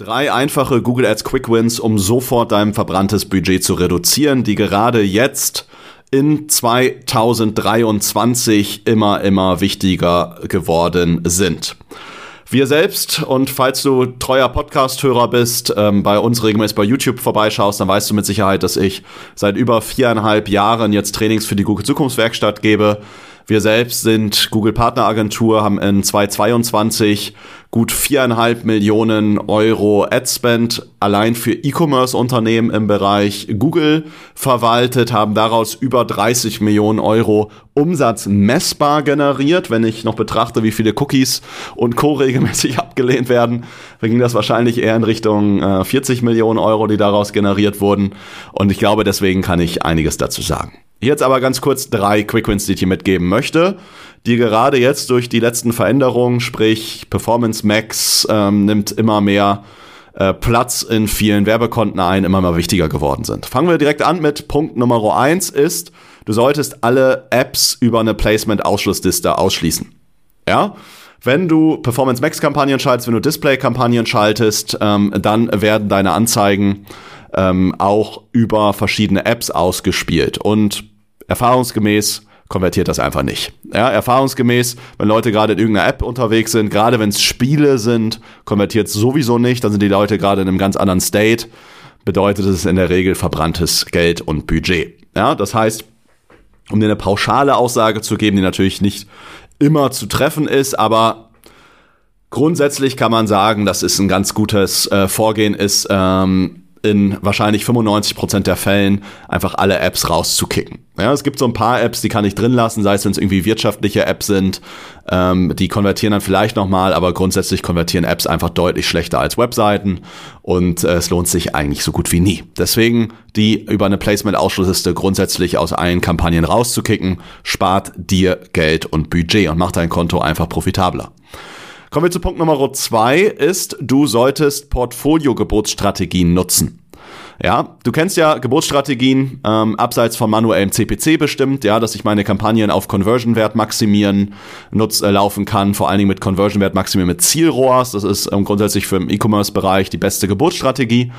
Drei einfache Google Ads Quick Wins, um sofort dein verbranntes Budget zu reduzieren, die gerade jetzt in 2023 immer, immer wichtiger geworden sind. Wir selbst und falls du treuer Podcast-Hörer bist, ähm, bei uns regelmäßig bei YouTube vorbeischaust, dann weißt du mit Sicherheit, dass ich seit über viereinhalb Jahren jetzt Trainings für die Google Zukunftswerkstatt gebe. Wir selbst sind Google Partneragentur, haben in 2022 gut viereinhalb Millionen Euro Adspend allein für E-Commerce-Unternehmen im Bereich Google verwaltet, haben daraus über 30 Millionen Euro Umsatz messbar generiert. Wenn ich noch betrachte, wie viele Cookies und Co. regelmäßig abgelehnt werden, dann ging das wahrscheinlich eher in Richtung äh, 40 Millionen Euro, die daraus generiert wurden. Und ich glaube, deswegen kann ich einiges dazu sagen. Jetzt aber ganz kurz drei Quickwins, die ich dir mitgeben möchte, die gerade jetzt durch die letzten Veränderungen, sprich Performance Max ähm, nimmt immer mehr äh, Platz in vielen Werbekonten ein, immer mal wichtiger geworden sind. Fangen wir direkt an mit Punkt Nummer eins ist, du solltest alle Apps über eine Placement-Ausschlussliste ausschließen. Ja? Wenn du Performance Max Kampagnen schaltest, wenn du Display Kampagnen schaltest, ähm, dann werden deine Anzeigen ähm, auch über verschiedene Apps ausgespielt. Und erfahrungsgemäß konvertiert das einfach nicht. Ja, erfahrungsgemäß, wenn Leute gerade in irgendeiner App unterwegs sind, gerade wenn es Spiele sind, konvertiert es sowieso nicht. Dann sind die Leute gerade in einem ganz anderen State. Bedeutet es in der Regel verbranntes Geld und Budget. Ja, das heißt, um dir eine pauschale Aussage zu geben, die natürlich nicht immer zu treffen ist, aber grundsätzlich kann man sagen, dass es ein ganz gutes äh, Vorgehen ist, ähm, in wahrscheinlich 95% der Fällen einfach alle Apps rauszukicken. Ja, es gibt so ein paar Apps, die kann ich drin lassen, sei es wenn es irgendwie wirtschaftliche Apps sind, ähm, die konvertieren dann vielleicht nochmal, aber grundsätzlich konvertieren Apps einfach deutlich schlechter als Webseiten und äh, es lohnt sich eigentlich so gut wie nie. Deswegen die über eine Placement-Ausschlussliste grundsätzlich aus allen Kampagnen rauszukicken, spart dir Geld und Budget und macht dein Konto einfach profitabler. Kommen wir zu Punkt Nummer zwei ist, du solltest Portfolio-Geburtsstrategien nutzen. Ja, du kennst ja Geburtsstrategien ähm, abseits von manuellem CPC bestimmt, ja, dass ich meine Kampagnen auf Conversion-Wert maximieren nutz, äh, laufen kann, vor allen Dingen mit Conversion-Wert maximieren mit Zielrohrs. Das ist ähm, grundsätzlich für im E-Commerce-Bereich die beste Geburtsstrategie,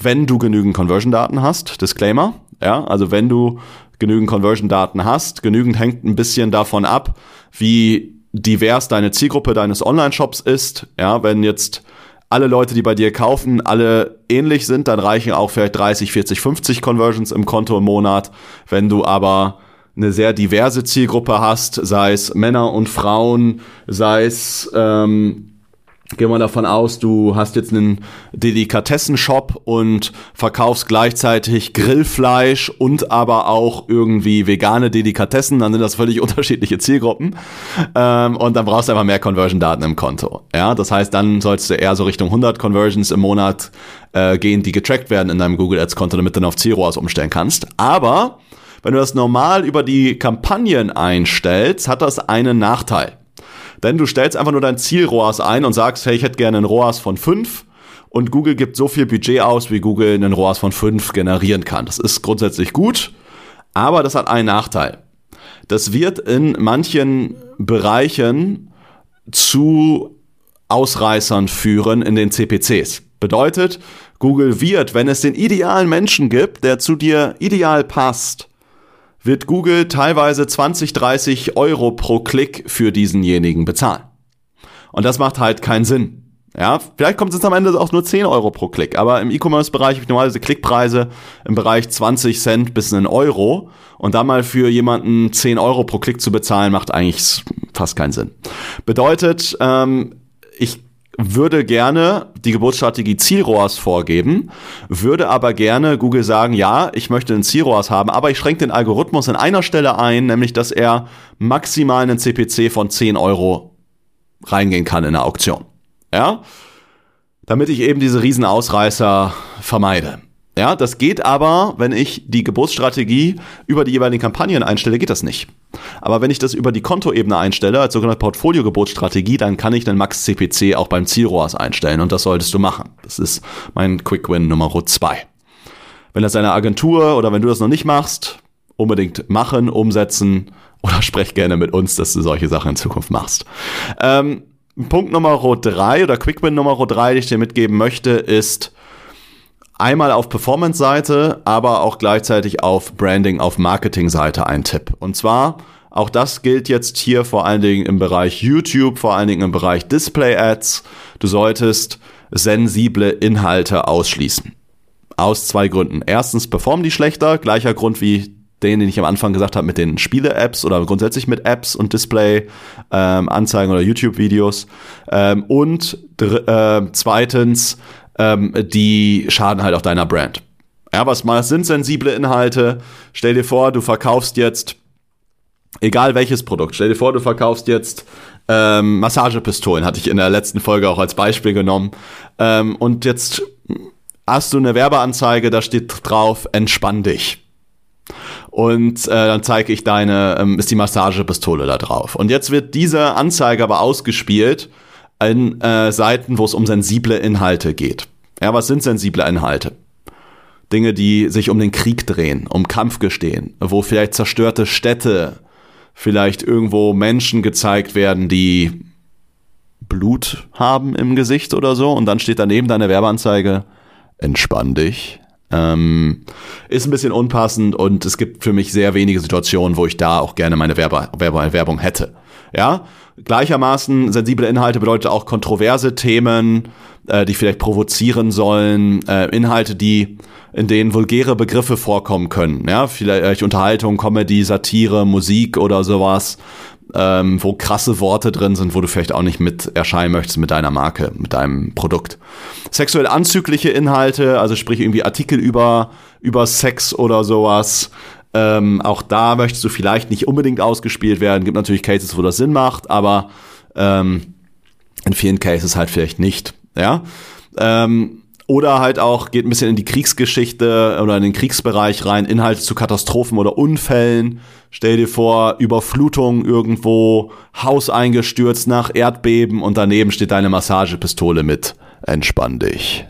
wenn du genügend Conversion-Daten hast. Disclaimer, ja, also wenn du genügend Conversion-Daten hast, genügend hängt ein bisschen davon ab, wie divers deine Zielgruppe deines Online-Shops ist. Ja, wenn jetzt alle Leute, die bei dir kaufen, alle ähnlich sind, dann reichen auch vielleicht 30, 40, 50 Conversions im Konto im Monat. Wenn du aber eine sehr diverse Zielgruppe hast, sei es Männer und Frauen, sei es ähm, Gehen wir davon aus, du hast jetzt einen Delikatessenshop und verkaufst gleichzeitig Grillfleisch und aber auch irgendwie vegane Delikatessen, dann sind das völlig unterschiedliche Zielgruppen. Ähm, und dann brauchst du einfach mehr Conversion-Daten im Konto. Ja, das heißt, dann sollst du eher so Richtung 100 Conversions im Monat äh, gehen, die getrackt werden in deinem Google Ads-Konto, damit du dann auf Zielrohrs umstellen kannst. Aber wenn du das normal über die Kampagnen einstellst, hat das einen Nachteil. Denn du stellst einfach nur dein Ziel ROAS ein und sagst, hey, ich hätte gerne einen ROAS von 5 und Google gibt so viel Budget aus, wie Google einen ROAS von 5 generieren kann. Das ist grundsätzlich gut, aber das hat einen Nachteil. Das wird in manchen Bereichen zu Ausreißern führen in den CPCs. Bedeutet, Google wird, wenn es den idealen Menschen gibt, der zu dir ideal passt, wird Google teilweise 20, 30 Euro pro Klick für diesenjenigen bezahlen. Und das macht halt keinen Sinn. Ja, vielleicht kommt es am Ende auch nur 10 Euro pro Klick, aber im E-Commerce-Bereich habe ich normalerweise Klickpreise im Bereich 20 Cent bis einen Euro und da mal für jemanden 10 Euro pro Klick zu bezahlen, macht eigentlich fast keinen Sinn. Bedeutet, ähm, ich würde gerne die Geburtsstrategie Zielrohrs vorgeben, würde aber gerne Google sagen, ja, ich möchte einen Zielrohrs haben, aber ich schränke den Algorithmus an einer Stelle ein, nämlich dass er maximal einen CPC von 10 Euro reingehen kann in eine Auktion. Ja? Damit ich eben diese Riesenausreißer vermeide. Ja, das geht aber, wenn ich die Geburtsstrategie über die jeweiligen Kampagnen einstelle, geht das nicht. Aber wenn ich das über die Kontoebene einstelle, als sogenannte Portfolio-Geburtsstrategie, dann kann ich einen Max-CPC auch beim Zielrohrs einstellen und das solltest du machen. Das ist mein Quick-Win Nummer zwei. Wenn das eine Agentur oder wenn du das noch nicht machst, unbedingt machen, umsetzen oder sprech gerne mit uns, dass du solche Sachen in Zukunft machst. Ähm, Punkt Nummer drei oder Quick-Win Nummer drei, den ich dir mitgeben möchte, ist, einmal auf Performance-Seite, aber auch gleichzeitig auf Branding, auf Marketing-Seite ein Tipp. Und zwar, auch das gilt jetzt hier vor allen Dingen im Bereich YouTube, vor allen Dingen im Bereich Display-Ads. Du solltest sensible Inhalte ausschließen. Aus zwei Gründen. Erstens performen die schlechter, gleicher Grund wie den, den ich am Anfang gesagt habe mit den Spiele-Apps oder grundsätzlich mit Apps und Display-Anzeigen ähm, oder YouTube-Videos. Ähm, und äh, zweitens, ähm, die schaden halt auch deiner Brand. Ja, was sind sensible Inhalte? Stell dir vor, du verkaufst jetzt, egal welches Produkt, stell dir vor, du verkaufst jetzt ähm, Massagepistolen, hatte ich in der letzten Folge auch als Beispiel genommen. Ähm, und jetzt hast du eine Werbeanzeige, da steht drauf, entspann dich. Und äh, dann zeige ich deine, ähm, ist die Massagepistole da drauf. Und jetzt wird diese Anzeige aber ausgespielt in äh, Seiten, wo es um sensible Inhalte geht. Ja, was sind sensible Inhalte? Dinge, die sich um den Krieg drehen, um Kampfgestehen, wo vielleicht zerstörte Städte, vielleicht irgendwo Menschen gezeigt werden, die Blut haben im Gesicht oder so und dann steht daneben deine Werbeanzeige, entspann dich. Ähm, ist ein bisschen unpassend und es gibt für mich sehr wenige Situationen, wo ich da auch gerne meine Werbe, Werbe, Werbung hätte. Ja, gleichermaßen sensible Inhalte bedeutet auch kontroverse Themen, äh, die vielleicht provozieren sollen, äh, Inhalte, die in denen vulgäre Begriffe vorkommen können, ja, vielleicht Unterhaltung, Comedy, Satire, Musik oder sowas, ähm, wo krasse Worte drin sind, wo du vielleicht auch nicht mit erscheinen möchtest mit deiner Marke, mit deinem Produkt. Sexuell anzügliche Inhalte, also sprich irgendwie Artikel über über Sex oder sowas, ähm, auch da möchtest du vielleicht nicht unbedingt ausgespielt werden. Gibt natürlich Cases, wo das Sinn macht, aber ähm, in vielen Cases halt vielleicht nicht. Ja. Ähm, oder halt auch geht ein bisschen in die Kriegsgeschichte oder in den Kriegsbereich rein, Inhalte zu Katastrophen oder Unfällen. Stell dir vor, Überflutung irgendwo, Haus eingestürzt nach Erdbeben und daneben steht deine Massagepistole mit. Entspann dich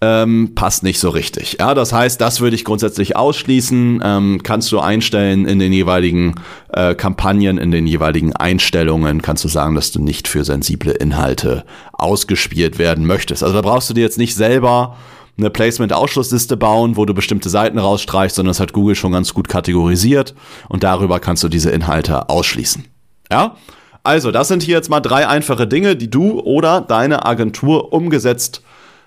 ähm, passt nicht so richtig. Ja, das heißt, das würde ich grundsätzlich ausschließen. Ähm, kannst du einstellen in den jeweiligen äh, Kampagnen, in den jeweiligen Einstellungen, kannst du sagen, dass du nicht für sensible Inhalte ausgespielt werden möchtest. Also da brauchst du dir jetzt nicht selber eine Placement-Ausschlussliste bauen, wo du bestimmte Seiten rausstreichst, sondern das hat Google schon ganz gut kategorisiert und darüber kannst du diese Inhalte ausschließen. Ja? Also, das sind hier jetzt mal drei einfache Dinge, die du oder deine Agentur umgesetzt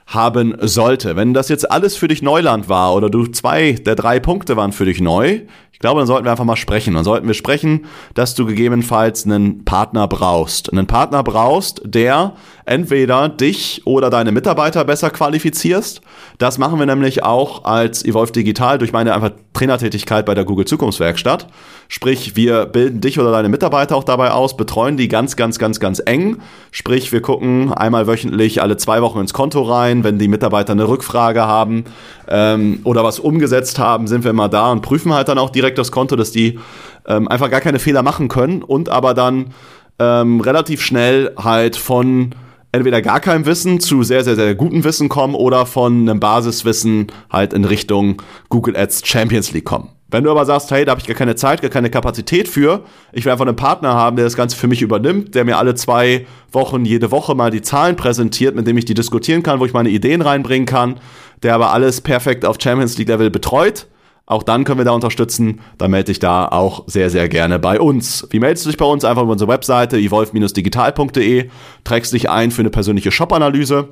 haben sollte. Wenn das jetzt alles für dich Neuland war oder du zwei der drei Punkte waren für dich neu, ich glaube, dann sollten wir einfach mal sprechen. Dann sollten wir sprechen, dass du gegebenenfalls einen Partner brauchst. Einen Partner brauchst, der entweder dich oder deine Mitarbeiter besser qualifizierst. Das machen wir nämlich auch als Evolve Digital durch meine einfach Trainertätigkeit bei der Google Zukunftswerkstatt. Sprich, wir bilden dich oder deine Mitarbeiter auch dabei aus, betreuen die ganz, ganz, ganz, ganz eng. Sprich, wir gucken einmal wöchentlich alle zwei Wochen ins Konto rein. Wenn die Mitarbeiter eine Rückfrage haben ähm, oder was umgesetzt haben, sind wir immer da und prüfen halt dann auch direkt das Konto, dass die ähm, einfach gar keine Fehler machen können und aber dann ähm, relativ schnell halt von entweder gar keinem Wissen zu sehr, sehr, sehr gutem Wissen kommen oder von einem Basiswissen halt in Richtung Google Ads Champions League kommen. Wenn du aber sagst, hey, da habe ich gar keine Zeit, gar keine Kapazität für, ich will einfach einen Partner haben, der das Ganze für mich übernimmt, der mir alle zwei Wochen, jede Woche mal die Zahlen präsentiert, mit dem ich die diskutieren kann, wo ich meine Ideen reinbringen kann, der aber alles perfekt auf Champions League Level betreut, auch dann können wir da unterstützen. Dann melde dich da auch sehr, sehr gerne bei uns. Wie meldest du dich bei uns? Einfach über unsere Webseite evolve-digital.de, trägst dich ein für eine persönliche Shop-Analyse.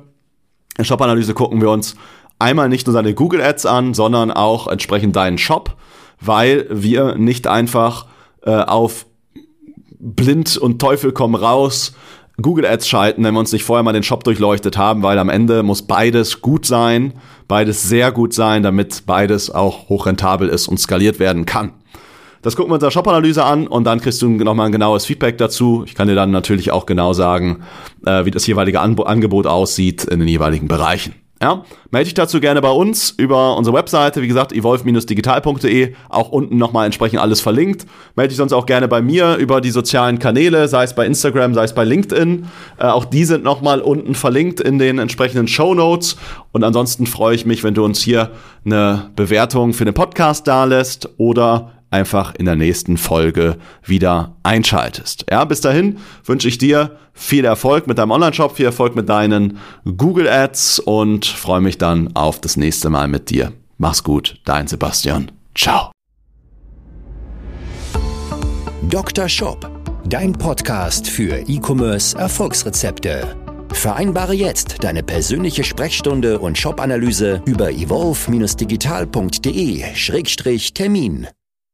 In Shop-Analyse gucken wir uns einmal nicht nur deine Google Ads an, sondern auch entsprechend deinen Shop, weil wir nicht einfach äh, auf blind und Teufel komm raus Google Ads schalten, wenn wir uns nicht vorher mal den Shop durchleuchtet haben, weil am Ende muss beides gut sein, beides sehr gut sein, damit beides auch hochrentabel ist und skaliert werden kann. Das gucken wir uns in der Shop-Analyse an und dann kriegst du nochmal ein genaues Feedback dazu. Ich kann dir dann natürlich auch genau sagen, äh, wie das jeweilige Angebot aussieht in den jeweiligen Bereichen. Ja, melde dich dazu gerne bei uns über unsere Webseite, wie gesagt, evolve-digital.de, auch unten nochmal entsprechend alles verlinkt. Melde dich sonst auch gerne bei mir über die sozialen Kanäle, sei es bei Instagram, sei es bei LinkedIn. Äh, auch die sind nochmal unten verlinkt in den entsprechenden Show Notes. Und ansonsten freue ich mich, wenn du uns hier eine Bewertung für den Podcast dalässt oder einfach in der nächsten Folge wieder einschaltest. Ja, bis dahin wünsche ich dir viel Erfolg mit deinem Online-Shop, viel Erfolg mit deinen Google Ads und freue mich dann auf das nächste Mal mit dir. Mach's gut, dein Sebastian. Ciao. Dr. Shop, dein Podcast für E-Commerce Erfolgsrezepte. Vereinbare jetzt deine persönliche Sprechstunde und Shop-Analyse über evolve-digital.de-termin.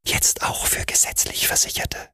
Jetzt auch für gesetzlich Versicherte.